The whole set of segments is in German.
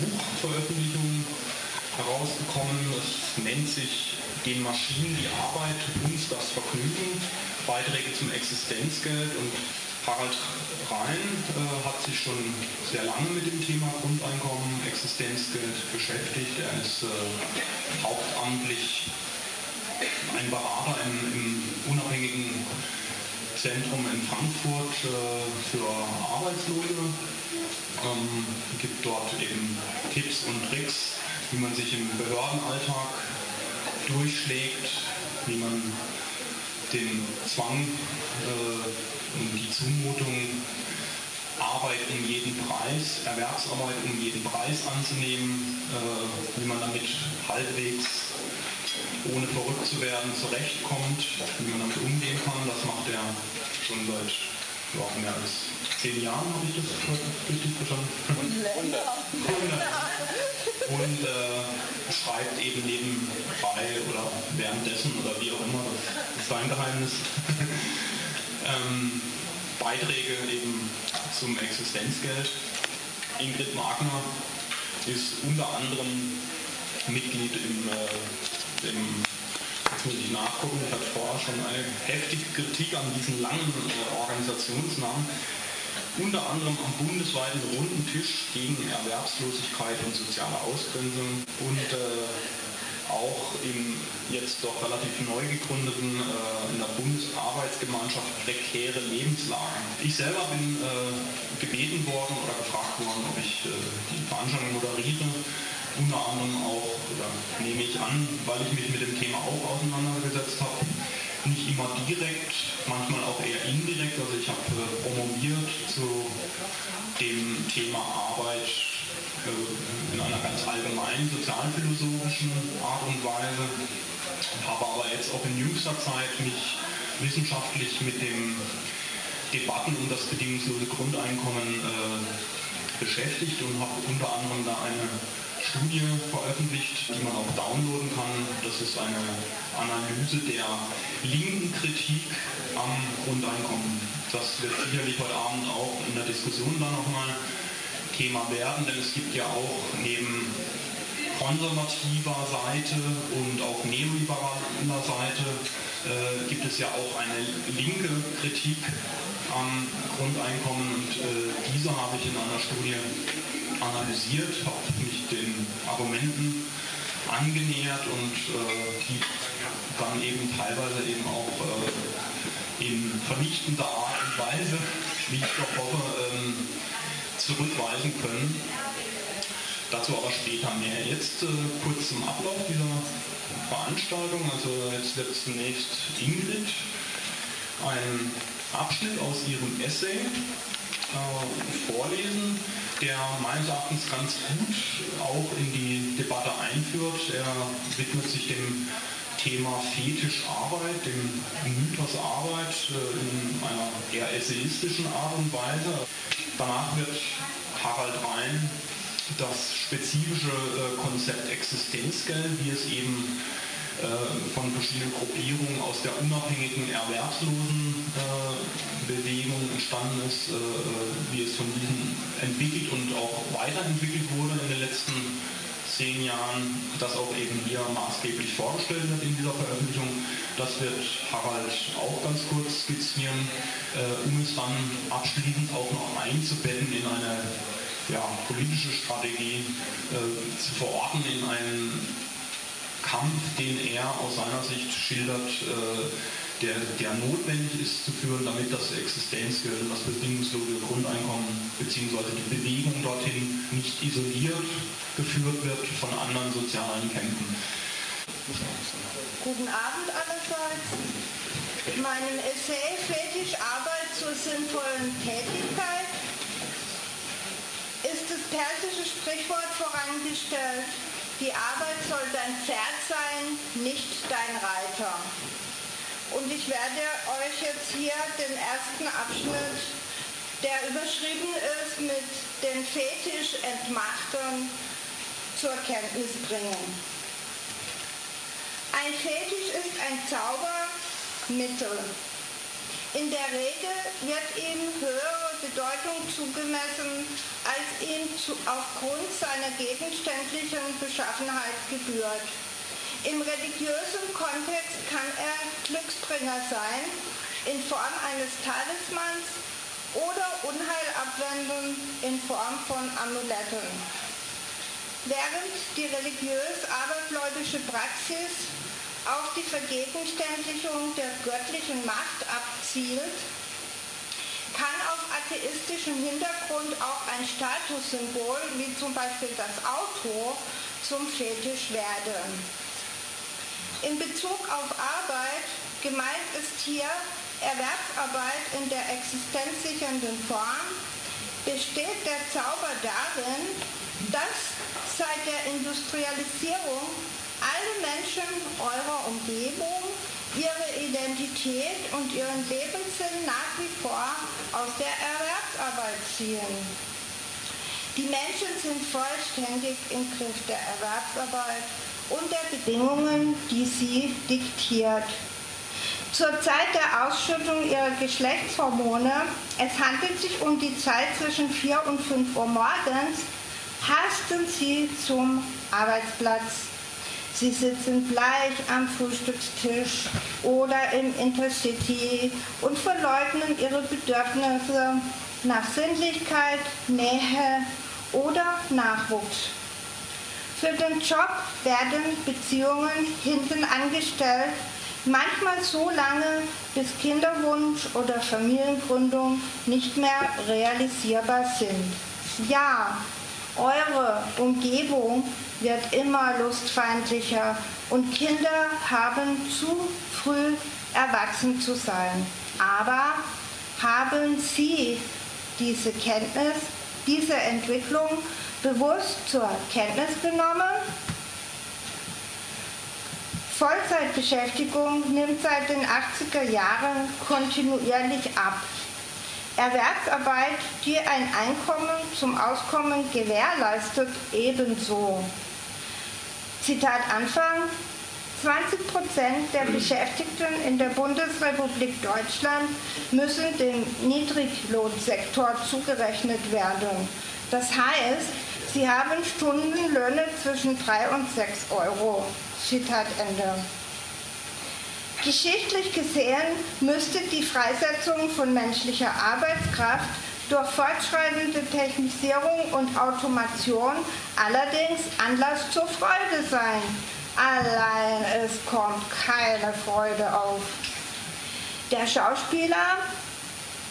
Buchveröffentlichung herausgekommen. Es nennt sich Den Maschinen die Arbeit, uns das Vergnügen, Beiträge zum Existenzgeld und Harald Rhein äh, hat sich schon sehr lange mit dem Thema Grundeinkommen, Existenzgeld beschäftigt. Er ist äh, hauptamtlich ein Berater im, im unabhängigen Zentrum in Frankfurt äh, für Arbeitslose. Ähm, gibt dort eben Tipps und Tricks, wie man sich im Behördenalltag durchschlägt, wie man den Zwang äh, und die Zumutung, Arbeit um jeden Preis, Erwerbsarbeit um jeden Preis anzunehmen, äh, wie man damit halbwegs ohne verrückt zu werden zurechtkommt, wie man damit umgehen kann. Das macht er schon seit ja, mehr als zehn Jahren, habe ich das richtig verstanden? 100. 100. Und äh, schreibt eben nebenbei oder währenddessen oder wie auch immer, das ist sein Geheimnis, ähm, Beiträge eben zum Existenzgeld. Ingrid Magner ist unter anderem Mitglied im äh, im, jetzt muss ich nachgucken, ich hatte vorher schon eine heftige Kritik an diesen langen äh, Organisationsnamen, unter anderem am bundesweiten Runden Tisch gegen Erwerbslosigkeit und soziale Ausgrenzung und äh, auch im jetzt doch relativ neu gegründeten äh, in der Bundesarbeitsgemeinschaft prekäre Lebenslagen. Ich selber bin äh, gebeten worden oder gefragt worden, ob ich äh, die Veranstaltung moderiere unter anderem auch, nehme ich an, weil ich mich mit dem Thema auch auseinandergesetzt habe, nicht immer direkt, manchmal auch eher indirekt. Also ich habe äh, promoviert zu dem Thema Arbeit äh, in einer ganz allgemeinen sozialphilosophischen Art und Weise, habe aber jetzt auch in jüngster Zeit mich wissenschaftlich mit den Debatten um das bedingungslose Grundeinkommen äh, beschäftigt und habe unter anderem da eine Studie veröffentlicht, die man auch downloaden kann. Das ist eine Analyse der linken Kritik am Grundeinkommen. Das wird sicherlich heute Abend auch in der Diskussion dann nochmal Thema werden, denn es gibt ja auch neben konservativer Seite und auch neoliberaler Seite äh, gibt es ja auch eine linke Kritik am Grundeinkommen und äh, diese habe ich in einer Studie analysiert, habe mich den Argumenten angenähert und äh, die dann eben teilweise eben auch äh, in vernichtender Art und Weise, wie ich doch hoffe, ähm, zurückweisen können. Dazu aber später mehr. Jetzt äh, kurz zum Ablauf dieser Veranstaltung. Also jetzt wird zunächst Ingrid einen Abschnitt aus ihrem Essay äh, vorlesen der meines Erachtens ganz gut auch in die Debatte einführt. Er widmet sich dem Thema Fetisch Arbeit, dem Mythos Arbeit äh, in einer eher essayistischen Art und Weise. Danach wird Harald Rhein das spezifische äh, Konzept Existenzgeld, wie es eben von verschiedenen Gruppierungen aus der unabhängigen Erwerbslosenbewegung äh, entstanden ist, äh, wie es von diesen entwickelt und auch weiterentwickelt wurde in den letzten zehn Jahren, das auch eben hier maßgeblich vorgestellt wird in dieser Veröffentlichung. Das wird Harald auch ganz kurz skizzieren, um es dann abschließend auch noch einzubetten in eine ja, politische Strategie, zu verorten in einen Kampf, den er aus seiner Sicht schildert, äh, der, der, notwendig ist zu führen, damit das Existenzgeld das bedingungslose Grundeinkommen bzw. die Bewegung dorthin nicht isoliert geführt wird von anderen sozialen Kämpfen. Guten Abend allerseits. Meinem Essay Fetisch Arbeit zur sinnvollen Tätigkeit ist das persische Sprichwort vorangestellt, die Arbeit soll dein Pferd sein, nicht dein Reiter. Und ich werde euch jetzt hier den ersten Abschnitt, der überschrieben ist mit den Fetisch-Entmachtern, zur Kenntnis bringen. Ein Fetisch ist ein Zaubermittel. In der Regel wird ihm höhere Bedeutung zugemessen, als ihm zu, aufgrund seiner gegenständlichen Beschaffenheit gebührt. Im religiösen Kontext kann er Glücksbringer sein, in Form eines Talismans oder Unheilabwendung in Form von Amuletten. Während die religiös-abergläubische Praxis auf die Vergegenständlichung der göttlichen Macht abzielt, kann auf atheistischem Hintergrund auch ein Statussymbol wie zum Beispiel das Auto zum Fetisch werden. In Bezug auf Arbeit gemeint ist hier Erwerbsarbeit in der existenzsichernden Form, besteht der Zauber darin, dass seit der Industrialisierung alle Menschen eurer Umgebung ihre Identität und ihren Lebenssinn nach wie vor aus der Erwerbsarbeit ziehen. Die Menschen sind vollständig im Griff der Erwerbsarbeit und der Bedingungen, die sie diktiert. Zur Zeit der Ausschüttung ihrer Geschlechtshormone, es handelt sich um die Zeit zwischen 4 und 5 Uhr morgens, hasten sie zum Arbeitsplatz Sie sitzen bleich am Frühstückstisch oder im Intercity und verleugnen ihre Bedürfnisse nach Sinnlichkeit, Nähe oder Nachwuchs. Für den Job werden Beziehungen hinten angestellt, manchmal so lange, bis Kinderwunsch oder Familiengründung nicht mehr realisierbar sind. Ja, eure Umgebung wird immer lustfeindlicher und Kinder haben zu früh erwachsen zu sein. Aber haben Sie diese Kenntnis, diese Entwicklung bewusst zur Kenntnis genommen? Vollzeitbeschäftigung nimmt seit den 80er Jahren kontinuierlich ab. Erwerbsarbeit, die ein Einkommen zum Auskommen gewährleistet, ebenso. Zitat Anfang. 20 Prozent der Beschäftigten in der Bundesrepublik Deutschland müssen dem Niedriglohnsektor zugerechnet werden. Das heißt, sie haben Stundenlöhne zwischen 3 und 6 Euro. Zitat Ende. Geschichtlich gesehen müsste die Freisetzung von menschlicher Arbeitskraft durch fortschreitende Technisierung und Automation allerdings Anlass zur Freude sein. Allein es kommt keine Freude auf. Der Schauspieler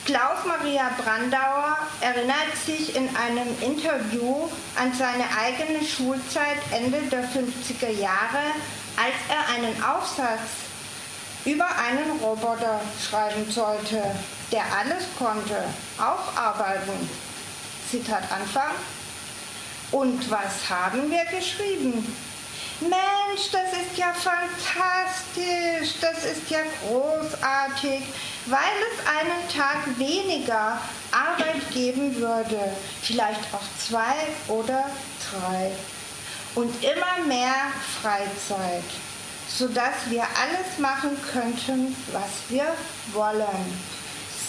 Klaus Maria Brandauer erinnert sich in einem Interview an seine eigene Schulzeit Ende der 50er Jahre, als er einen Aufsatz über einen Roboter schreiben sollte, der alles konnte, auch arbeiten. Zitat Anfang. Und was haben wir geschrieben? Mensch, das ist ja fantastisch, das ist ja großartig, weil es einen Tag weniger Arbeit geben würde, vielleicht auch zwei oder drei und immer mehr Freizeit sodass wir alles machen könnten, was wir wollen.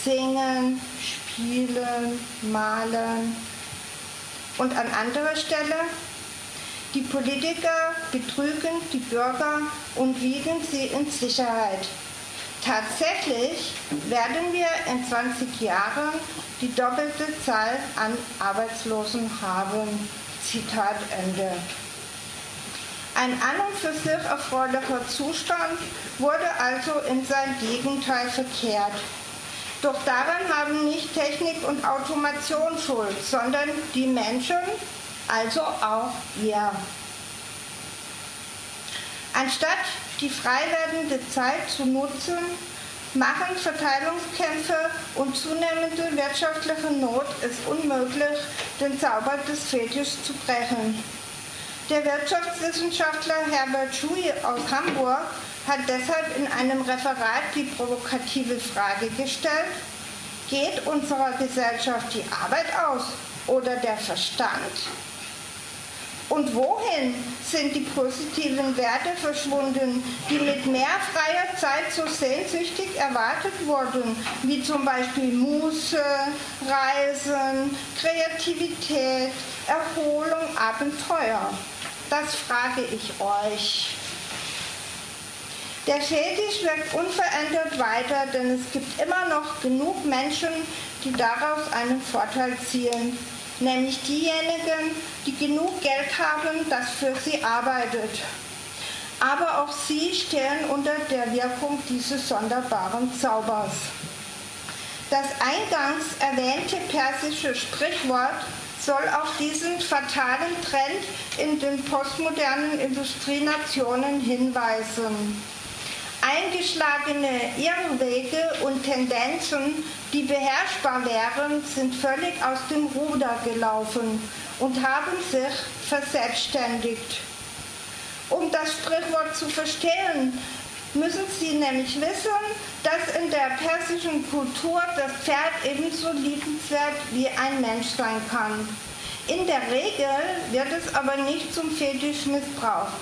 Singen, spielen, malen. Und an anderer Stelle, die Politiker betrügen die Bürger und wiegen sie in Sicherheit. Tatsächlich werden wir in 20 Jahren die doppelte Zahl an Arbeitslosen haben. Zitat Ende. Ein an und für sich erfreulicher Zustand wurde also in sein Gegenteil verkehrt. Doch daran haben nicht Technik und Automation Schuld, sondern die Menschen, also auch wir. Anstatt die frei werdende Zeit zu nutzen, machen Verteilungskämpfe und zunehmende wirtschaftliche Not es unmöglich, den Zauber des Fetischs zu brechen. Der Wirtschaftswissenschaftler Herbert Schui aus Hamburg hat deshalb in einem Referat die provokative Frage gestellt, geht unserer Gesellschaft die Arbeit aus oder der Verstand? Und wohin sind die positiven Werte verschwunden, die mit mehr freier Zeit so sehnsüchtig erwartet wurden, wie zum Beispiel Muße, Reisen, Kreativität, Erholung, Abenteuer? Das frage ich euch. Der Fetisch wirkt unverändert weiter, denn es gibt immer noch genug Menschen, die daraus einen Vorteil ziehen nämlich diejenigen, die genug Geld haben, das für sie arbeitet. Aber auch sie stehen unter der Wirkung dieses sonderbaren Zaubers. Das eingangs erwähnte persische Sprichwort soll auf diesen fatalen Trend in den postmodernen Industrienationen hinweisen. Eingeschlagene Irrwege und Tendenzen, die beherrschbar wären, sind völlig aus dem Ruder gelaufen und haben sich verselbstständigt. Um das Sprichwort zu verstehen, müssen Sie nämlich wissen, dass in der persischen Kultur das Pferd ebenso liebenswert wie ein Mensch sein kann. In der Regel wird es aber nicht zum Fetisch missbraucht,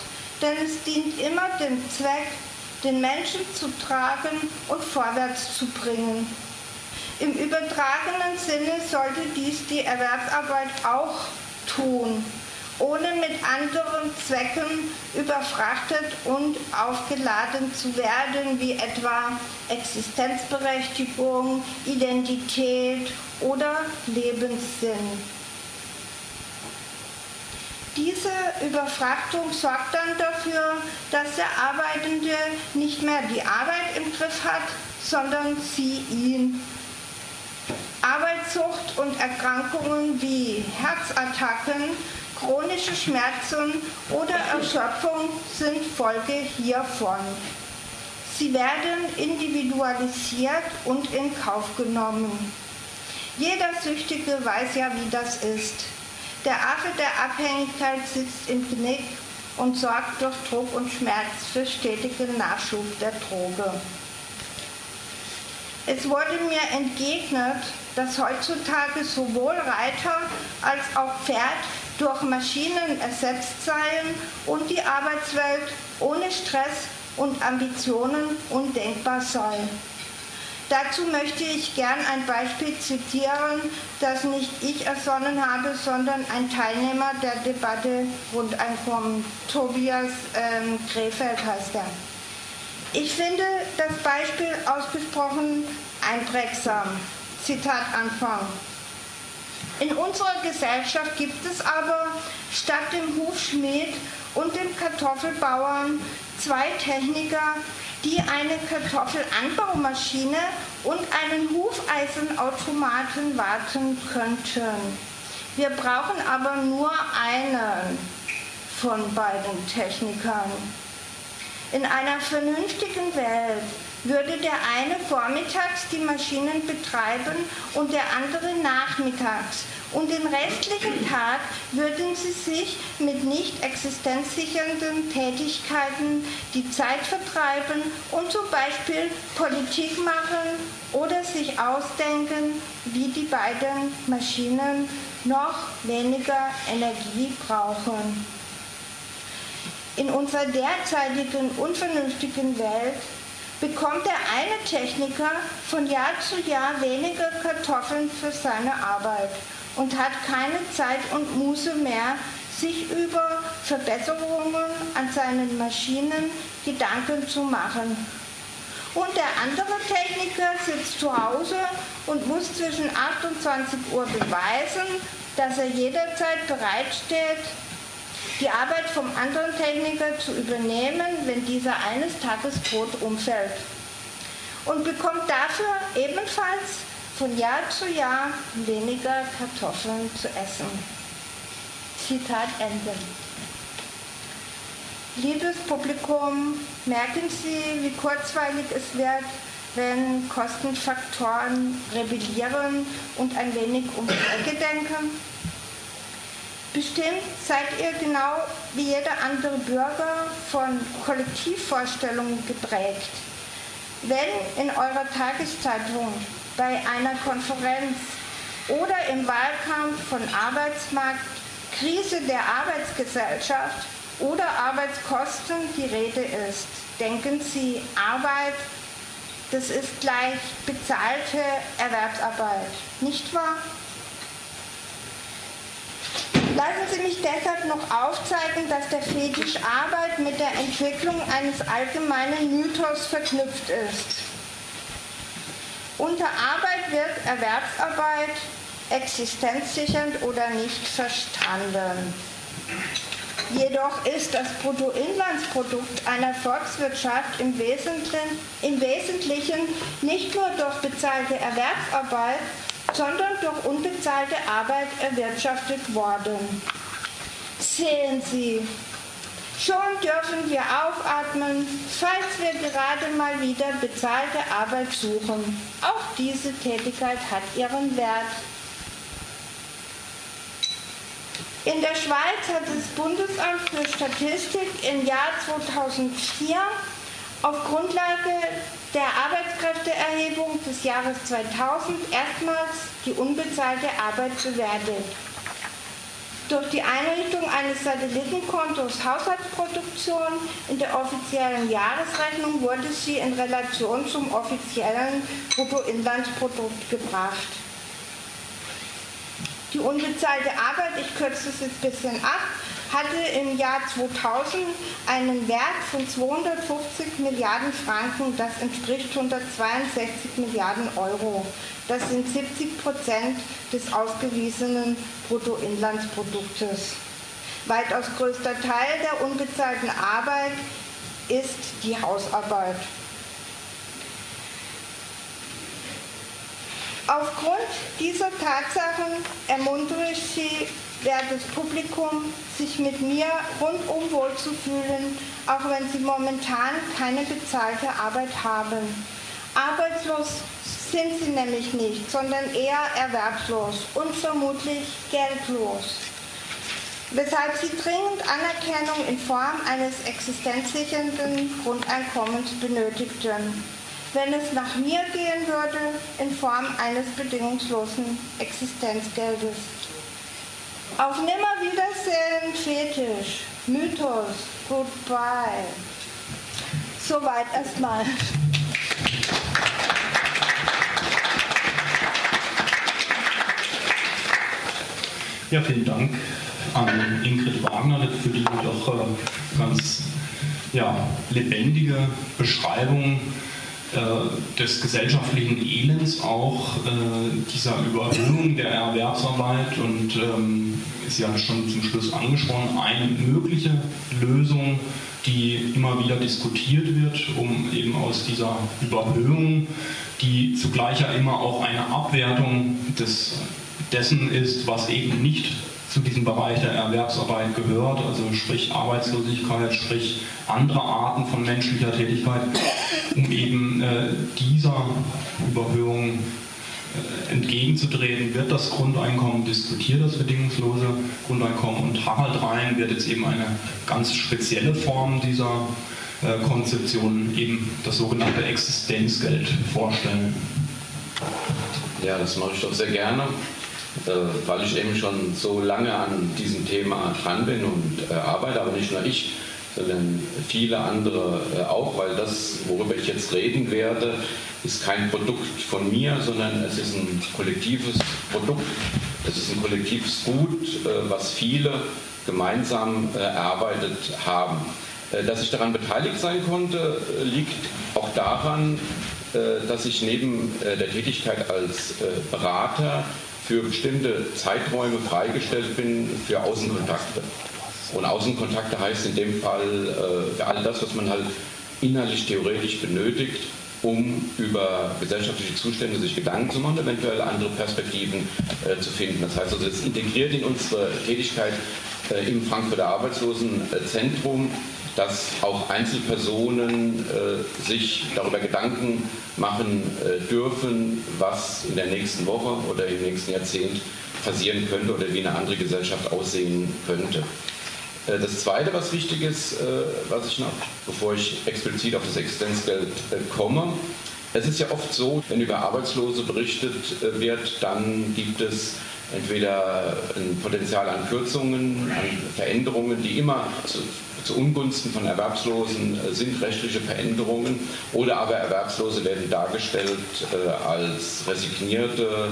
denn es dient immer dem Zweck, den Menschen zu tragen und vorwärts zu bringen. Im übertragenen Sinne sollte dies die Erwerbsarbeit auch tun, ohne mit anderen Zwecken überfrachtet und aufgeladen zu werden, wie etwa Existenzberechtigung, Identität oder Lebenssinn. Diese Überfrachtung sorgt dann dafür, dass der Arbeitende nicht mehr die Arbeit im Griff hat, sondern sie ihn. Arbeitssucht und Erkrankungen wie Herzattacken, chronische Schmerzen oder Erschöpfung sind Folge hiervon. Sie werden individualisiert und in Kauf genommen. Jeder Süchtige weiß ja, wie das ist. Der Affe der Abhängigkeit sitzt im Knick und sorgt durch Druck und Schmerz für stetigen Nachschub der Droge. Es wurde mir entgegnet, dass heutzutage sowohl Reiter als auch Pferd durch Maschinen ersetzt seien und die Arbeitswelt ohne Stress und Ambitionen undenkbar sei. Dazu möchte ich gern ein Beispiel zitieren, das nicht ich ersonnen habe, sondern ein Teilnehmer der Debatte Grundeinkommen, Tobias ähm, Krefeld heißt er. Ich finde das Beispiel ausgesprochen einprägsam. Zitat Anfang. In unserer Gesellschaft gibt es aber statt dem Hufschmied und dem Kartoffelbauern zwei Techniker, die eine Kartoffelanbaumaschine und einen Hufeisenautomaten warten könnten. Wir brauchen aber nur einen von beiden Technikern. In einer vernünftigen Welt würde der eine vormittags die Maschinen betreiben und der andere nachmittags. Und den restlichen Tag würden sie sich mit nicht existenzsichernden Tätigkeiten die Zeit vertreiben und zum Beispiel Politik machen oder sich ausdenken, wie die beiden Maschinen noch weniger Energie brauchen. In unserer derzeitigen unvernünftigen Welt bekommt der eine Techniker von Jahr zu Jahr weniger Kartoffeln für seine Arbeit und hat keine Zeit und Muße mehr, sich über Verbesserungen an seinen Maschinen Gedanken zu machen. Und der andere Techniker sitzt zu Hause und muss zwischen 8 und 20 Uhr beweisen, dass er jederzeit bereitsteht, die Arbeit vom anderen Techniker zu übernehmen, wenn dieser eines Tages tot umfällt. Und bekommt dafür ebenfalls von Jahr zu Jahr weniger Kartoffeln zu essen. Zitat Ende. Liebes Publikum, merken Sie, wie kurzweilig es wird, wenn Kostenfaktoren rebellieren und ein wenig um die Ecke denken? Bestimmt seid ihr genau wie jeder andere Bürger von Kollektivvorstellungen geprägt. Wenn in eurer Tageszeitung bei einer Konferenz oder im Wahlkampf von Arbeitsmarkt, Krise der Arbeitsgesellschaft oder Arbeitskosten die Rede ist. Denken Sie, Arbeit, das ist gleich bezahlte Erwerbsarbeit, nicht wahr? Lassen Sie mich deshalb noch aufzeigen, dass der Fetisch Arbeit mit der Entwicklung eines allgemeinen Mythos verknüpft ist. Unter Arbeit wird Erwerbsarbeit existenzsichernd oder nicht verstanden. Jedoch ist das Bruttoinlandsprodukt einer Volkswirtschaft im Wesentlichen, im Wesentlichen nicht nur durch bezahlte Erwerbsarbeit, sondern durch unbezahlte Arbeit erwirtschaftet worden. Sehen Sie, schon dürfen wir aufatmen, falls wir gerade mal wieder bezahlte Arbeit suchen. Auch diese Tätigkeit hat ihren Wert. In der Schweiz hat das Bundesamt für Statistik im Jahr 2004 auf Grundlage der Arbeitskräfteerhebung des Jahres 2000 erstmals die unbezahlte Arbeit bewertet. Durch die Einrichtung eines Satellitenkontos Haushaltsproduktion in der offiziellen Jahresrechnung wurde sie in Relation zum offiziellen Bruttoinlandsprodukt gebracht. Die unbezahlte Arbeit, ich kürze es jetzt ein bisschen ab, hatte im Jahr 2000 einen Wert von 250 Milliarden Franken, das entspricht 162 Milliarden Euro. Das sind 70 Prozent des ausgewiesenen Bruttoinlandsproduktes. Weitaus größter Teil der unbezahlten Arbeit ist die Hausarbeit. Aufgrund dieser Tatsachen ermuntere ich Sie, wertes Publikum, sich mit mir rundum wohlzufühlen, auch wenn Sie momentan keine bezahlte Arbeit haben. Arbeitslos sind Sie nämlich nicht, sondern eher erwerbslos und vermutlich geldlos. Weshalb Sie dringend Anerkennung in Form eines existenzsichernden Grundeinkommens benötigten wenn es nach mir gehen würde, in Form eines bedingungslosen Existenzgeldes. Auf Nimmerwiedersehen, Fetisch, Mythos, Goodbye. Soweit erstmal. Ja, vielen Dank an Ingrid Wagner für die doch äh, ganz ja, lebendige Beschreibung des gesellschaftlichen Elends auch, äh, dieser Überhöhung der Erwerbsarbeit und ähm, ist ja schon zum Schluss angesprochen, eine mögliche Lösung, die immer wieder diskutiert wird, um eben aus dieser Überhöhung, die zugleich ja immer auch eine Abwertung des, dessen ist, was eben nicht zu diesem Bereich der Erwerbsarbeit gehört, also sprich Arbeitslosigkeit, sprich andere Arten von menschlicher Tätigkeit, um eben äh, dieser Überhöhung äh, entgegenzutreten, wird das Grundeinkommen diskutiert, das bedingungslose Grundeinkommen. Und Harald Rhein wird jetzt eben eine ganz spezielle Form dieser äh, Konzeption, eben das sogenannte Existenzgeld, vorstellen. Ja, das mache ich doch sehr gerne. Äh, weil ich eben schon so lange an diesem Thema dran bin und äh, arbeite, aber nicht nur ich, sondern viele andere äh, auch, weil das, worüber ich jetzt reden werde, ist kein Produkt von mir, sondern es ist ein kollektives Produkt, es ist ein kollektives Gut, was viele gemeinsam erarbeitet haben. Dass ich daran beteiligt sein konnte, liegt auch daran, dass ich neben der Tätigkeit als Berater für bestimmte Zeiträume freigestellt bin für Außenkontakte. Und Außenkontakte heißt in dem Fall äh, all das, was man halt innerlich theoretisch benötigt, um über gesellschaftliche Zustände sich Gedanken zu machen, eventuell andere Perspektiven äh, zu finden. Das heißt also, es integriert in unsere Tätigkeit äh, im Frankfurter Arbeitslosenzentrum dass auch Einzelpersonen äh, sich darüber Gedanken machen äh, dürfen, was in der nächsten Woche oder im nächsten Jahrzehnt passieren könnte oder wie eine andere Gesellschaft aussehen könnte. Äh, das Zweite, was wichtig ist, äh, was ich noch, bevor ich explizit auf das Existenzgeld äh, komme, es ist ja oft so, wenn über Arbeitslose berichtet wird, dann gibt es entweder ein Potenzial an Kürzungen, an Veränderungen, die immer zu, Ungunsten von Erwerbslosen äh, sind, rechtliche Veränderungen, oder aber Erwerbslose werden dargestellt äh, als resignierte,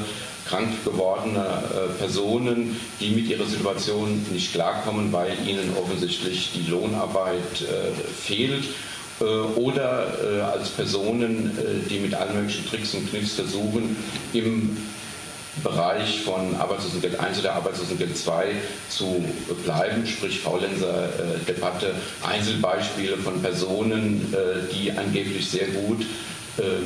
krank gewordene äh, Personen, die mit ihrer Situation nicht klarkommen, weil ihnen offensichtlich die Lohnarbeit fehlt oder als Personen, die mit allen möglichen Tricks und Kniffs versuchen, im Bereich von Arbeitslosengeld 1 oder Arbeitslosengeld 2 zu bleiben, sprich Faulenzer-Debatte, Einzelbeispiele von Personen, die angeblich sehr gut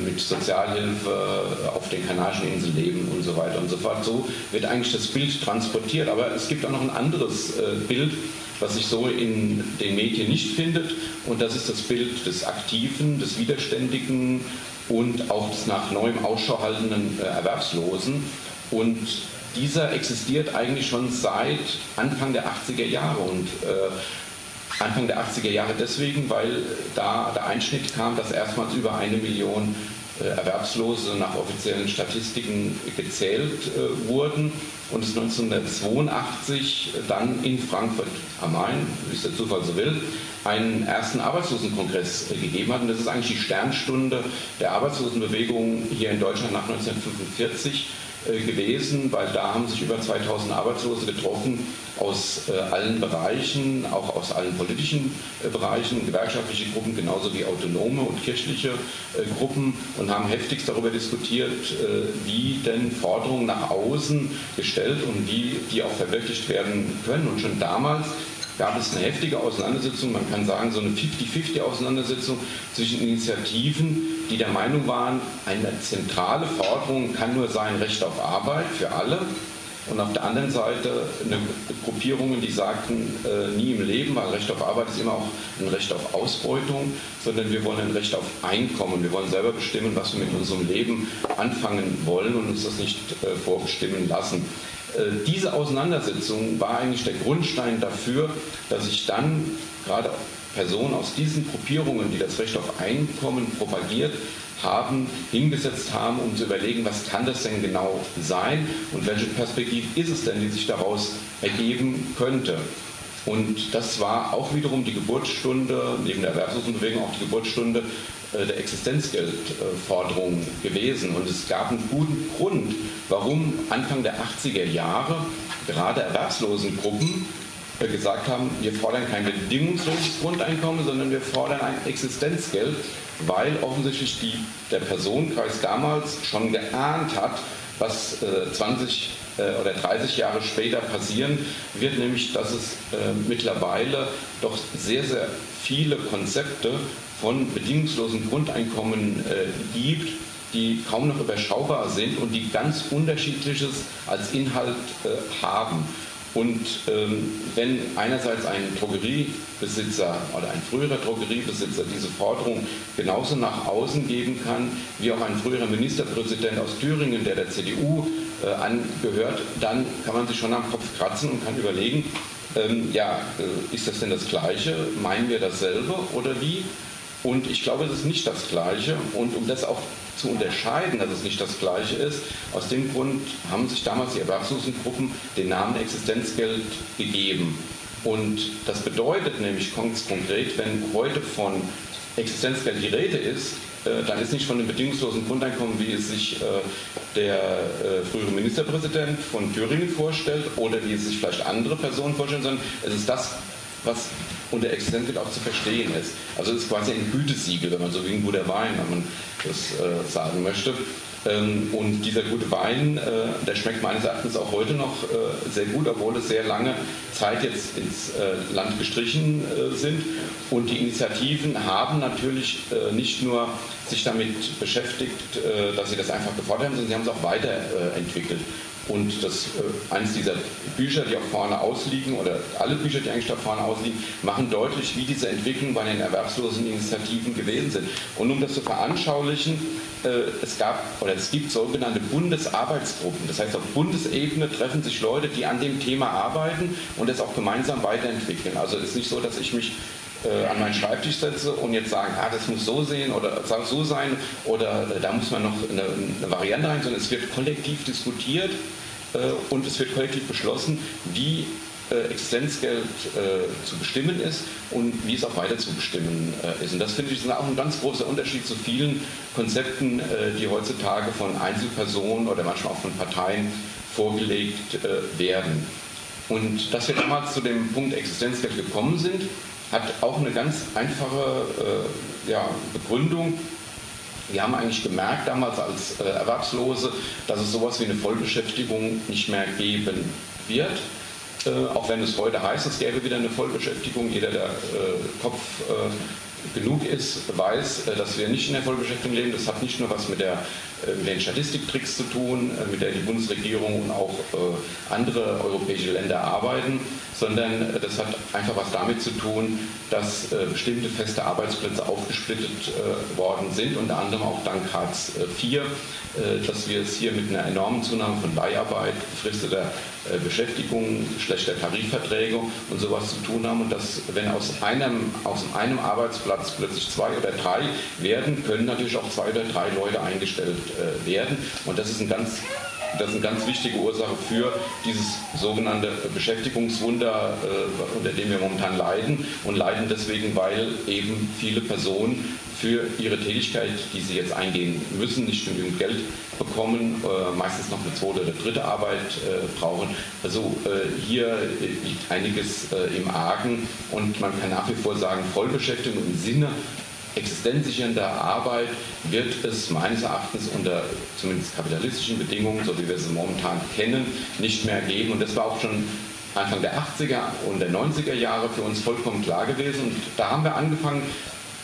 mit Sozialhilfe auf den Kanarischen Inseln leben und so weiter und so fort. So wird eigentlich das Bild transportiert, aber es gibt auch noch ein anderes Bild, was sich so in den Medien nicht findet. Und das ist das Bild des Aktiven, des Widerständigen und auch des nach neuem Ausschau haltenden äh, Erwerbslosen. Und dieser existiert eigentlich schon seit Anfang der 80er Jahre. Und äh, Anfang der 80er Jahre deswegen, weil da der Einschnitt kam, dass erstmals über eine Million äh, Erwerbslose nach offiziellen Statistiken gezählt äh, wurden und es 1982 dann in Frankfurt am Main, wie es der Zufall so will, einen ersten Arbeitslosenkongress äh, gegeben hat. Und das ist eigentlich die Sternstunde der Arbeitslosenbewegung hier in Deutschland nach 1945 äh, gewesen, weil da haben sich über 2000 Arbeitslose getroffen aus äh, allen Bereichen, auch aus allen politischen äh, Bereichen, gewerkschaftliche Gruppen genauso wie autonome und kirchliche Gruppen und haben heftigst darüber diskutiert, wie denn Forderungen nach außen gestellt und wie die auch verwirklicht werden können. Und schon damals gab es eine heftige Auseinandersetzung, man kann sagen so eine 50-50 Auseinandersetzung zwischen Initiativen, die der Meinung waren, eine zentrale Forderung kann nur sein Recht auf Arbeit für alle. Und auf der anderen Seite eine Gruppierungen, die sagten, äh, nie im Leben, weil Recht auf Arbeit ist immer auch ein Recht auf Ausbeutung, sondern wir wollen ein Recht auf Einkommen. Wir wollen selber bestimmen, was wir mit unserem Leben anfangen wollen und uns das nicht äh, vorbestimmen lassen. Äh, diese Auseinandersetzung war eigentlich der Grundstein dafür, dass sich dann gerade Personen aus diesen Gruppierungen, die das Recht auf Einkommen propagiert haben, hingesetzt haben, um zu überlegen, was kann das denn genau sein und welche Perspektive ist es denn, die sich daraus ergeben könnte. Und das war auch wiederum die Geburtsstunde, neben der Erwerbslosenbewegung auch die Geburtsstunde der Existenzgeldforderung gewesen. Und es gab einen guten Grund, warum Anfang der 80er Jahre gerade Erwerbslosengruppen äh, gesagt haben, wir fordern kein bedingungsloses Grundeinkommen, sondern wir fordern ein Existenzgeld, weil offensichtlich die, der Personenkreis damals schon geahnt hat, was 20 äh, oder 30 Jahre später passieren wird, nämlich dass es mittlerweile doch sehr, sehr viele Konzepte von bedingungslosen Grundeinkommen äh, gibt, die kaum noch überschaubar sind und die ganz unterschiedliches als Inhalt äh, haben. Und ähm, wenn einerseits ein Drogeriebesitzer oder ein früherer Drogeriebesitzer diese Forderung genauso nach außen geben kann, wie auch ein früherer Ministerpräsident aus Thüringen, der der CDU äh, angehört, dann kann man sich schon am Kopf kratzen und kann überlegen, ähm, ja, äh, ist das denn das Gleiche? Meinen wir dasselbe oder wie? Und ich glaube, es ist nicht das Gleiche. Und um das auch zu unterscheiden, dass es nicht das Gleiche ist, aus dem Grund haben sich damals die Erwerbslosengruppen den Namen Existenzgeld gegeben. Und das bedeutet nämlich konkret, wenn heute von Existenzgeld die Rede ist, äh, dann ist nicht von dem bedingungslosen Grundeinkommen, wie es sich äh, der äh, frühere Ministerpräsident von Thüringen vorstellt oder wie es sich vielleicht andere Personen vorstellen, sondern es ist das, was unter Existenzgeld auch zu verstehen ist. Also es ist quasi ein Gütesiegel, wenn man so wie ein guter Wein, wenn man das äh, sagen möchte. Ähm, und dieser gute Wein, äh, der schmeckt meines Erachtens auch heute noch äh, sehr gut, obwohl es sehr lange Zeit jetzt ins äh, Land gestrichen äh, sind. Und die Initiativen haben natürlich äh, nicht nur sich damit beschäftigt, dass sie das einfach gefordert haben, sondern sie haben es auch weiterentwickelt. Und das, äh, eines dieser Bücher, die auch vorne ausliegen, oder alle Bücher, die eigentlich da vorne ausliegen, machen deutlich, wie diese Entwicklungen bei den erwerbslosen Initiativen gewesen sind. Und um das zu veranschaulichen, äh, es gab oder es gibt sogenannte Bundesarbeitsgruppen. Das heißt, auf Bundesebene treffen sich Leute, die an dem Thema arbeiten und es auch gemeinsam weiterentwickeln. Also es ist nicht so, dass ich mich äh, an meinen Schreibtisch setze und jetzt sagen, ah, das muss so sehen oder so sein oder äh, da muss man noch eine, eine Variante rein, sondern es wird kollektiv diskutiert und es wird kollektiv beschlossen, wie Existenzgeld zu bestimmen ist und wie es auch weiter zu bestimmen ist. Und das finde ich ist auch ein ganz großer Unterschied zu vielen Konzepten, die heutzutage von Einzelpersonen oder manchmal auch von Parteien vorgelegt werden. Und dass wir damals zu dem Punkt Existenzgeld gekommen sind, hat auch eine ganz einfache äh, ja, Begründung. Wir haben eigentlich gemerkt damals als äh, Erwerbslose, dass es sowas wie eine Vollbeschäftigung nicht mehr geben wird. Äh, auch wenn es heute heißt, es gäbe wieder eine Vollbeschäftigung. Jeder, der äh, Kopf äh, genug ist, weiß, äh, dass wir nicht in der Vollbeschäftigung leben. Das hat nicht nur was mit der mit den Statistiktricks zu tun, mit der die Bundesregierung und auch andere europäische Länder arbeiten, sondern das hat einfach was damit zu tun, dass bestimmte feste Arbeitsplätze aufgesplittet worden sind, unter anderem auch dank Hartz IV, dass wir es hier mit einer enormen Zunahme von Leiharbeit, befristeter Beschäftigung, schlechter Tarifverträge und sowas zu tun haben und dass, wenn aus einem, aus einem Arbeitsplatz plötzlich zwei oder drei werden, können natürlich auch zwei oder drei Leute eingestellt äh, werden. Und das ist, ein ganz, das ist eine ganz wichtige Ursache für dieses sogenannte Beschäftigungswunder, äh, unter dem wir momentan leiden. Und leiden deswegen, weil eben viele Personen für ihre Tätigkeit, die sie jetzt eingehen müssen, nicht genügend Geld bekommen, äh, meistens noch eine zweite oder dritte Arbeit brauchen. Also hier liegt einiges im Argen und man kann nach wie vor sagen, Vollbeschäftigung im Sinne existenzsichernder Arbeit wird es meines Erachtens unter zumindest kapitalistischen Bedingungen, so wie wir sie momentan kennen, nicht mehr geben. Und das war auch schon Anfang der 80er und der 90er Jahre für uns vollkommen klar gewesen. Und da haben wir angefangen,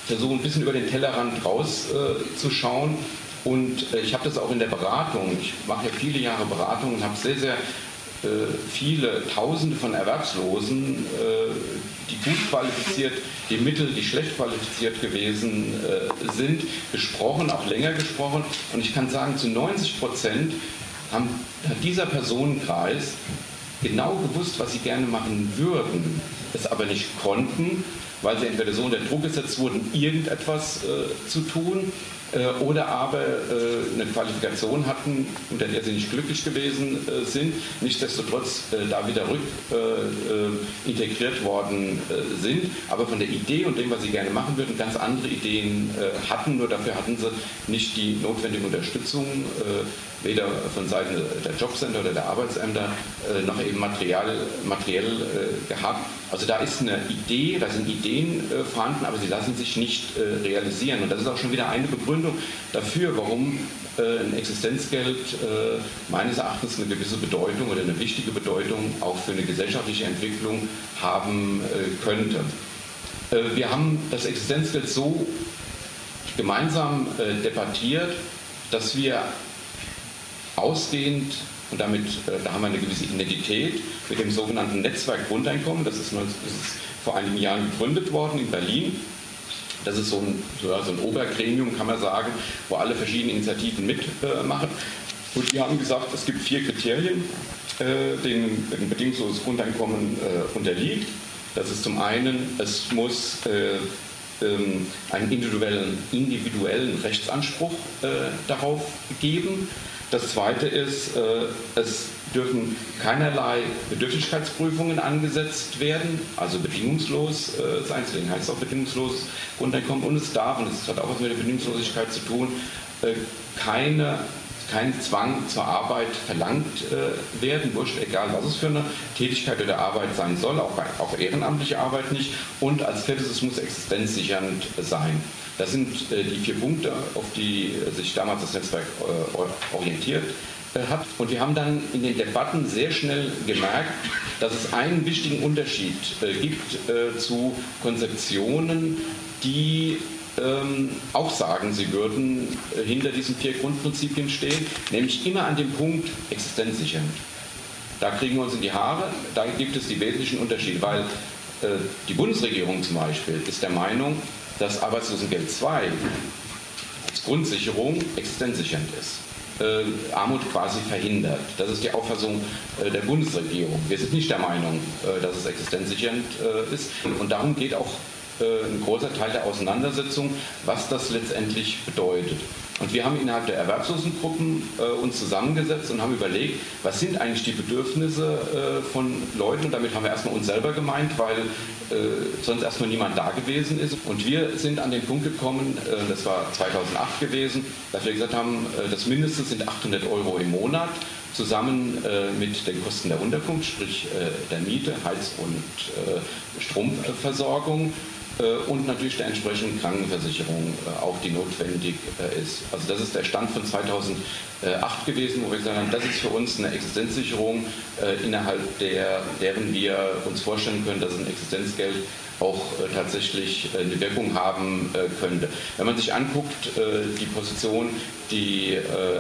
versuchen ein bisschen über den Tellerrand rauszuschauen. Äh, und äh, ich habe das auch in der Beratung, ich mache ja viele Jahre Beratung und habe sehr, sehr äh, viele Tausende von Erwerbslosen, äh, die gut qualifiziert, die mittel, die schlecht qualifiziert gewesen äh, sind, gesprochen, auch länger gesprochen. Und ich kann sagen, zu 90 Prozent hat dieser Personenkreis genau gewusst, was sie gerne machen würden, es aber nicht konnten, weil sie entweder so unter Druck gesetzt wurden, irgendetwas äh, zu tun äh, oder aber äh, eine Qualifikation hatten, unter der sie nicht glücklich gewesen äh, sind, nichtsdestotrotz da wieder rück integriert worden sind, aber von der Idee und dem, was sie gerne machen würden, ganz andere Ideen hatten, nur dafür hatten sie nicht die notwendige Unterstützung, weder von Seiten der Jobcenter oder der Arbeitsämter noch eben material, materiell gehabt. Also da ist eine Idee, da sind Ideen vorhanden, aber sie lassen sich nicht realisieren. Und das ist auch schon wieder eine Begründung, dafür, warum äh, ein Existenzgeld äh, meines Erachtens eine gewisse Bedeutung oder eine wichtige Bedeutung auch für eine gesellschaftliche Entwicklung haben äh, könnte. Äh, wir haben das Existenzgeld so gemeinsam äh, debattiert, dass wir ausgehend und damit äh, da haben wir eine gewisse Identität mit dem sogenannten Netzwerk Grundeinkommen. Das ist, vor einigen Jahren gegründet worden in Berlin das ist so ein, so ein Obergremium, kann man sagen, wo alle verschiedenen Initiativen mitmachen. Äh, und die haben gesagt, es gibt vier Kriterien, äh, denen ein bedingungsloses Grundeinkommen unterliegt. Das ist zum einen, es muss äh, ähm, einen individuellen, individuellen Rechtsanspruch darauf geben. Das zweite ist, äh, es dürfen keinerlei Bedürftigkeitsprüfungen angesetzt werden, also bedingungslos äh, sein, deswegen heißt auch bedingungsloses Grundeinkommen. Und es darf, und es hat auch was mit der Bedingungslosigkeit zu tun, äh, keine kein Zwang zur Arbeit verlangt äh, werden, wurscht, egal was es für eine Tätigkeit oder Arbeit sein soll, auch, auch ehrenamtliche Arbeit nicht. Und als viertes, es muss existenzsichernd sein. Das sind äh, die vier Punkte, auf die sich damals das Netzwerk äh, orientiert äh, hat. Und wir haben dann in den Debatten sehr schnell gemerkt, dass es einen wichtigen Unterschied äh, gibt äh, zu Konzeptionen, die ähm, auch sagen, sie würden äh, hinter diesen vier Grundprinzipien stehen, nämlich immer an dem Punkt existenzsichernd. Da kriegen wir uns in die Haare, da gibt es die wesentlichen Unterschiede, weil äh, die Bundesregierung zum Beispiel ist der Meinung, dass Arbeitslosengeld 2 als Grundsicherung existenzsichernd ist. Äh, Armut quasi verhindert. Das ist die Auffassung äh, der Bundesregierung. Wir sind nicht der Meinung, äh, dass es existenzsichernd äh, ist. Und darum geht auch ein großer Teil der Auseinandersetzung, was das letztendlich bedeutet. Und wir haben innerhalb der Erwerbslosengruppen äh, uns zusammengesetzt und haben überlegt, was sind eigentlich die Bedürfnisse äh, von Leuten. Und damit haben wir erstmal uns selber gemeint, weil äh, sonst erstmal niemand da gewesen ist. Und wir sind an den Punkt gekommen, äh, das war 2008 gewesen, dass wir gesagt haben, äh, das Mindeste sind 800 Euro im Monat zusammen äh, mit den Kosten der Unterkunft, sprich der Miete, Heiz- und Stromversorgung äh, und natürlich der entsprechenden Krankenversicherung, äh, auch die notwendig äh, ist. Also das ist der Stand von 2008 gewesen, wo wir gesagt haben, das ist für uns eine Existenzsicherung, innerhalb der, deren wir uns vorstellen können, dass ein Existenzgeld auch tatsächlich eine Wirkung haben könnte. Wenn man sich anguckt, die Position, die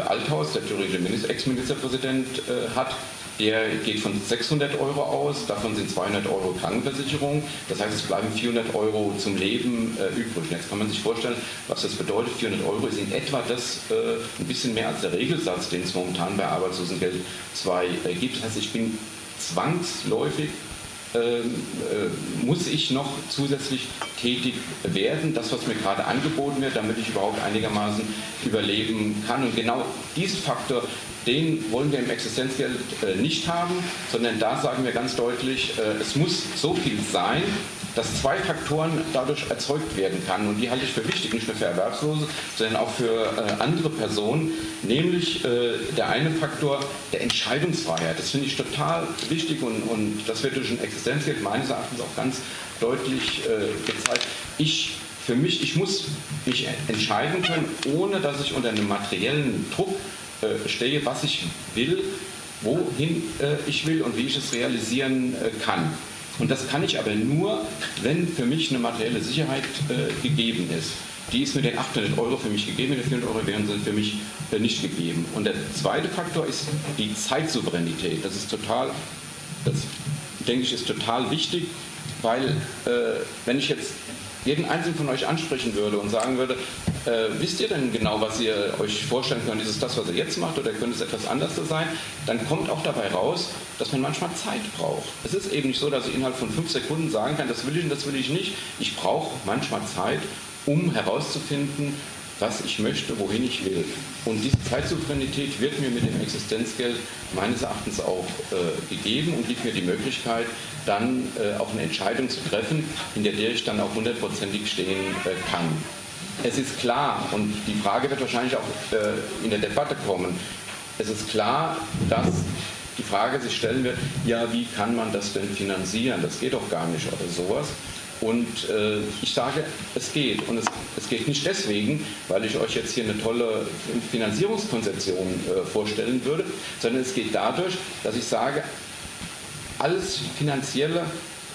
Althaus, der thüringische Ex-Ministerpräsident, hat, der geht von 600 Euro aus, davon sind 200 Euro Krankenversicherung. Das heißt, es bleiben 400 Euro zum Leben äh, übrig. Jetzt kann man sich vorstellen, was das bedeutet. 400 Euro ist in etwa das äh, ein bisschen mehr als der Regelsatz, den es momentan bei Arbeitslosengeld 2 äh, gibt. Das heißt, ich bin zwangsläufig muss ich noch zusätzlich tätig werden, das, was mir gerade angeboten wird, damit ich überhaupt einigermaßen überleben kann. Und genau diesen Faktor, den wollen wir im Existenzgeld äh, nicht haben, sondern da sagen wir ganz deutlich, äh, es muss so viel sein, dass zwei Faktoren dadurch erzeugt werden kann. Und die halte ich für wichtig, nicht nur für Erwerbslose, sondern auch für äh, andere Personen. Nämlich äh, der eine Faktor der Entscheidungsfreiheit. Das finde ich total wichtig und, und das wird durch ein Existenzgeld meines Erachtens auch ganz deutlich äh, gezeigt. Ich für mich, ich muss mich entscheiden können, ohne dass ich unter einem materiellen Druck äh, stehe, was ich will, wohin äh, ich will und wie ich es realisieren äh, kann. Und das kann ich aber nur, wenn für mich eine materielle Sicherheit äh, gegeben ist. Die ist mit den 800 Euro für mich gegeben, mit den 400 Euro wären sie für mich äh, nicht gegeben. Und der zweite Faktor ist die Zeitsouveränität. Das ist total, das denke ich, ist total wichtig, weil äh, wenn ich jetzt jeden einzelnen von euch ansprechen würde und sagen würde, äh, wisst ihr denn genau, was ihr euch vorstellen könnt? Ist es das, was ihr jetzt macht oder könnte es etwas anderes sein? Dann kommt auch dabei raus, dass man manchmal Zeit braucht. Es ist eben nicht so, dass ich innerhalb von fünf Sekunden sagen kann, das will ich und das will ich nicht. Ich brauche manchmal Zeit, um herauszufinden, was ich möchte, wohin ich will. Und diese Zeitsouveränität wird mir mit dem Existenzgeld meines Erachtens auch äh, gegeben und gibt mir die Möglichkeit, dann äh, auch eine Entscheidung zu treffen, in der, der ich dann auch hundertprozentig stehen äh, kann. Es ist klar, und die Frage wird wahrscheinlich auch äh, in der Debatte kommen, es ist klar, dass die Frage sich stellen wird, ja, wie kann man das denn finanzieren? Das geht doch gar nicht oder sowas. Und äh, ich sage, es geht. Und es, es, geht nicht deswegen, weil ich euch jetzt hier eine tolle Finanzierungskonzeption äh, vorstellen würde, sondern es geht dadurch, dass ich sage, alles Finanzielle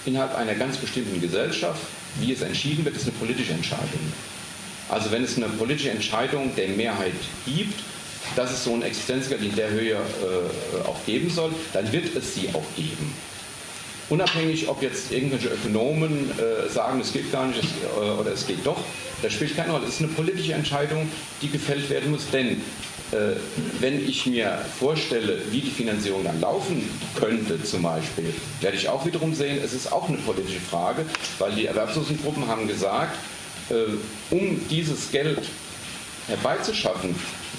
innerhalb einer ganz bestimmten Gesellschaft, wie es entschieden wird, ist eine politische Entscheidung. Also wenn es eine politische Entscheidung der Mehrheit gibt, dass es so ein Existenzgeld in der Höhe äh, auch geben soll, dann wird es sie auch geben. Unabhängig, ob jetzt irgendwelche Ökonomen äh, sagen, es geht gar nicht es, äh, oder es geht doch, das spielt keine Rolle. Es ist eine politische Entscheidung, die gefällt werden muss. Denn äh, wenn ich mir vorstelle, wie die Finanzierung dann laufen könnte, zum Beispiel, werde ich auch wiederum sehen, es ist auch eine politische Frage, weil die Erwerbslosengruppen haben gesagt, äh, um dieses Geld herbeizuschaffen,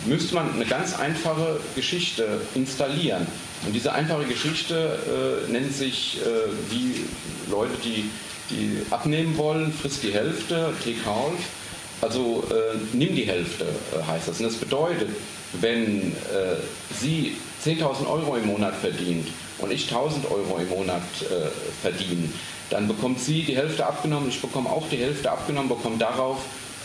müsste man eine ganz einfache Geschichte installieren. Und diese einfache Geschichte äh, nennt sich, äh, wie Leute, die, die abnehmen wollen, frisst die Hälfte, take half. Also äh, nimm die Hälfte, äh, heißt das. Und das bedeutet, wenn äh, Sie 10.000 Euro im Monat verdient und ich 1.000 Euro im Monat äh, verdiene, dann bekommt sie die Hälfte abgenommen, ich bekomme auch die Hälfte abgenommen, bekomme darauf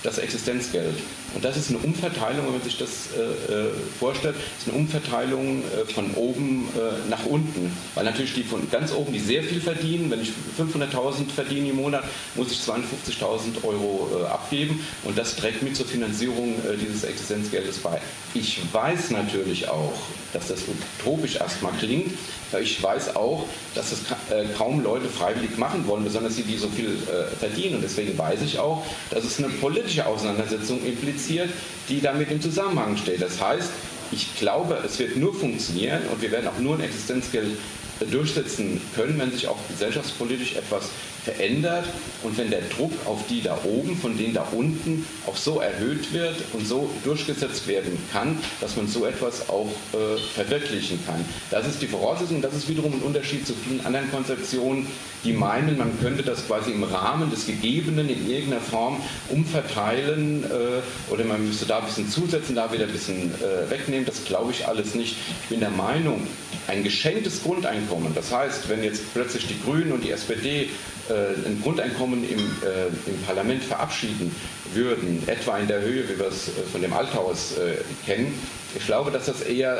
das Existenzgeld. Und das ist eine Umverteilung, wenn man sich das äh, äh vorstellt, ist eine Umverteilung äh, von oben äh, nach unten. Weil natürlich die von ganz oben, die sehr viel verdienen, wenn ich 500.000 verdiene im Monat, muss ich 52.000 Euro äh, abgeben und das trägt mit zur Finanzierung äh, dieses Existenzgeldes bei. Ich weiß natürlich auch, dass das utopisch erstmal klingt. Ich weiß auch, dass das kaum Leute freiwillig machen wollen, besonders die, die so viel verdienen. Und deswegen weiß ich auch, dass es eine politische Auseinandersetzung impliziert kommuniziert, die damit im Zusammenhang steht. Das heißt, ich glaube, es wird nur funktionieren und wir werden auch nur ein Existenzgeld durchsetzen können, wenn sich auch gesellschaftspolitisch etwas verändert und wenn der Druck auf die da oben von denen da unten auch so erhöht wird und so durchgesetzt werden kann, dass man so etwas auch äh, verwirklichen kann. Das ist die Voraussetzung, das ist wiederum ein Unterschied zu vielen anderen Konzeptionen, die meinen, man könnte das quasi im Rahmen des Gegebenen in irgendeiner Form umverteilen äh, oder man müsste da ein bisschen zusetzen, da wieder ein bisschen äh, wegnehmen. Das glaube ich alles nicht. Ich bin der Meinung, ein geschenktes Grundeinkommen, das heißt, wenn jetzt plötzlich die Grünen und die SPD äh, ein Grundeinkommen im, äh, im, Parlament verabschieden würden, etwa in der Höhe, wie wir es äh, von dem Althaus kennen, ich glaube, dass das eher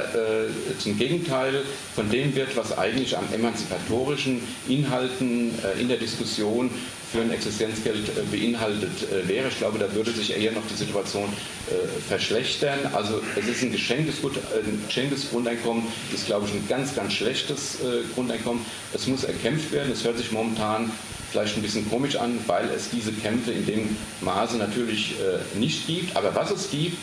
zum Gegenteil von dem wird, was eigentlich an emanzipatorischen Inhalten in der Diskussion für ein Existenzgeld beinhaltet wäre. Ich glaube, da würde sich eher noch die Situation verschlechtern. Also es ist ein geschenktes, ein geschenktes Grundeinkommen, ist, glaube ich, ein ganz, ganz schlechtes Grundeinkommen. Es muss erkämpft werden. Es hört sich momentan vielleicht ein bisschen komisch an, weil es diese Kämpfe in dem Maße natürlich äh, nicht gibt. Aber was es gibt,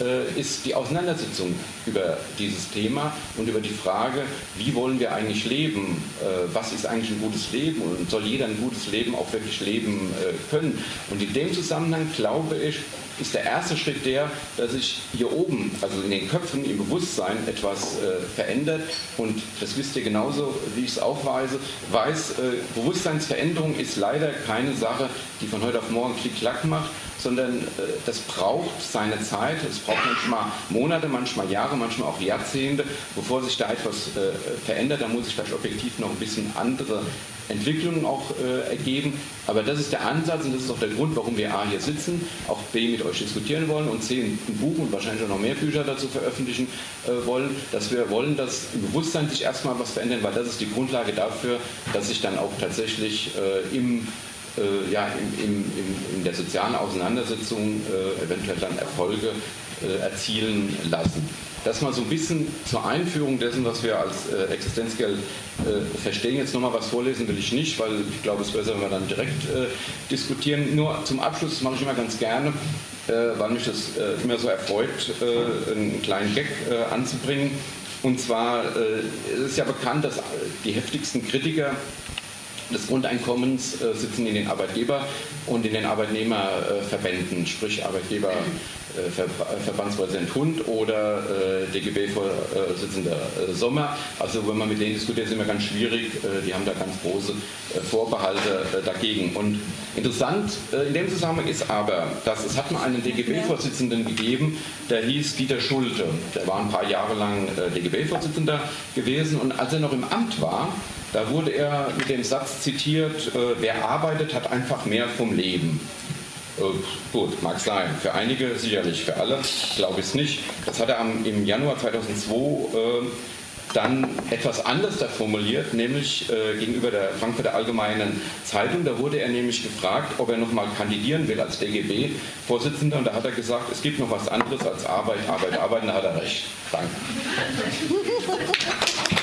äh, ist die Auseinandersetzung über dieses Thema und über die Frage, wie wollen wir eigentlich leben, äh, was ist eigentlich ein gutes Leben und soll jeder ein gutes Leben auch wirklich leben äh, können. Und in dem Zusammenhang glaube ich, ist der erste Schritt der, dass sich hier oben, also in den Köpfen, im Bewusstsein etwas verändert. Und das wisst ihr genauso, wie ich es auch weise, weiß, Bewusstseinsveränderung ist leider keine Sache, die von heute auf morgen klick-klack macht, sondern äh, das braucht seine Zeit, es braucht manchmal Monate, manchmal Jahre, manchmal auch Jahrzehnte, bevor sich da etwas äh, verändert. Da muss sich vielleicht objektiv noch ein bisschen andere Entwicklungen auch äh, ergeben. Aber das ist der Ansatz und das ist auch der Grund, warum wir A hier sitzen, auch B mit euch diskutieren wollen und C ein Buch und wahrscheinlich auch noch mehr Bücher dazu veröffentlichen äh, wollen, dass wir wollen, dass im Bewusstsein sich erstmal was verändert, weil das ist die Grundlage dafür, dass sich dann auch tatsächlich äh, im äh, ja, in, in, in, der sozialen Auseinandersetzung äh, eventuell dann Erfolge äh, erzielen lassen. Das mal so ein bisschen zur Einführung dessen, was wir als äh, Existenzgeld äh, verstehen. Jetzt nochmal was vorlesen will ich nicht, weil ich glaube, es ist besser, wenn wir dann direkt äh, diskutieren. Nur zum Abschluss das mache ich immer ganz gerne, weil mich das immer so erfreut, einen kleinen Gag anzubringen. Und zwar es ist ja bekannt, dass die heftigsten Kritiker des Grundeinkommens äh, sitzen in den Arbeitgeber- und in den Arbeitnehmerverbänden, sprich Arbeitgeber äh, äh, Verbandspräsident Hund oder äh, DGB-Vorsitzender Sommer. Also wenn man mit denen diskutiert, ist immer ganz schwierig. Die haben da ganz große Vorbehalte dagegen. Und interessant in dem Zusammenhang ist aber, dass es hat mal einen DGB-Vorsitzenden gegeben, der hieß Dieter Schulte. Der war ein paar Jahre lang DGB-Vorsitzender gewesen und als er noch im Amt war, da wurde er mit dem Satz zitiert, wer arbeitet, hat einfach mehr vom Leben. Äh, gut, mag sein. Für einige sicherlich, für alle glaube ich es nicht. Das hat er am, im Januar 2002 äh, dann etwas anders da formuliert, nämlich äh, gegenüber der Frankfurter Allgemeinen Zeitung. Da wurde er nämlich gefragt, ob er nochmal kandidieren will als DGB-Vorsitzender. Und da hat er gesagt, es gibt noch was anderes als Arbeit, Arbeit, Arbeit. Und da hat er recht. Danke.